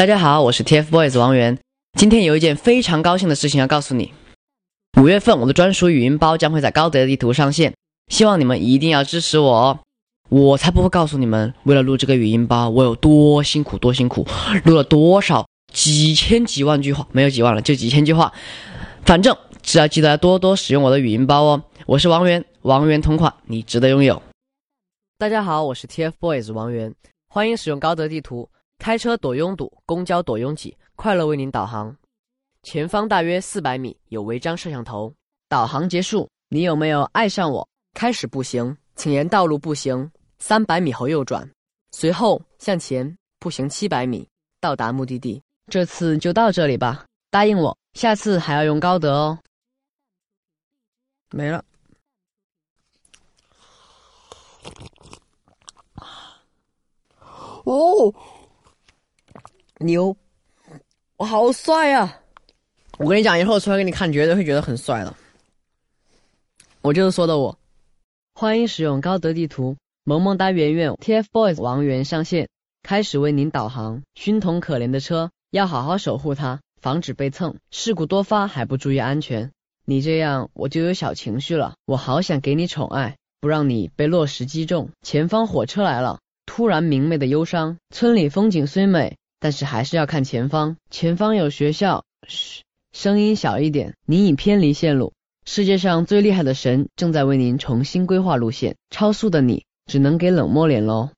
大家好，我是 TFBOYS 王源。今天有一件非常高兴的事情要告诉你。五月份我的专属语音包将会在高德地图上线，希望你们一定要支持我哦。我才不会告诉你们，为了录这个语音包，我有多辛苦多辛苦，录了多少几千几万句话，没有几万了，就几千句话。反正只要记得多多使用我的语音包哦。我是王源，王源同款，你值得拥有。大家好，我是 TFBOYS 王源，欢迎使用高德地图。开车躲拥堵，公交躲拥挤，快乐为您导航。前方大约四百米有违章摄像头。导航结束，你有没有爱上我？开始步行，请沿道路步行三百米后右转，随后向前步行七百米到达目的地。这次就到这里吧，答应我，下次还要用高德哦。没了。哦。牛，我好帅呀！我跟你讲，以后出来给你看，绝对会觉得很帅的。我就是说的我。欢迎使用高德地图，萌萌哒圆圆 TFBOYS 王源上线，开始为您导航。熏童可怜的车，要好好守护它，防止被蹭。事故多发还不注意安全，你这样我就有小情绪了。我好想给你宠爱，不让你被落石击中。前方火车来了，突然明媚的忧伤。村里风景虽美。但是还是要看前方，前方有学校。嘘，声音小一点，您已偏离线路。世界上最厉害的神正在为您重新规划路线，超速的你只能给冷漠脸喽。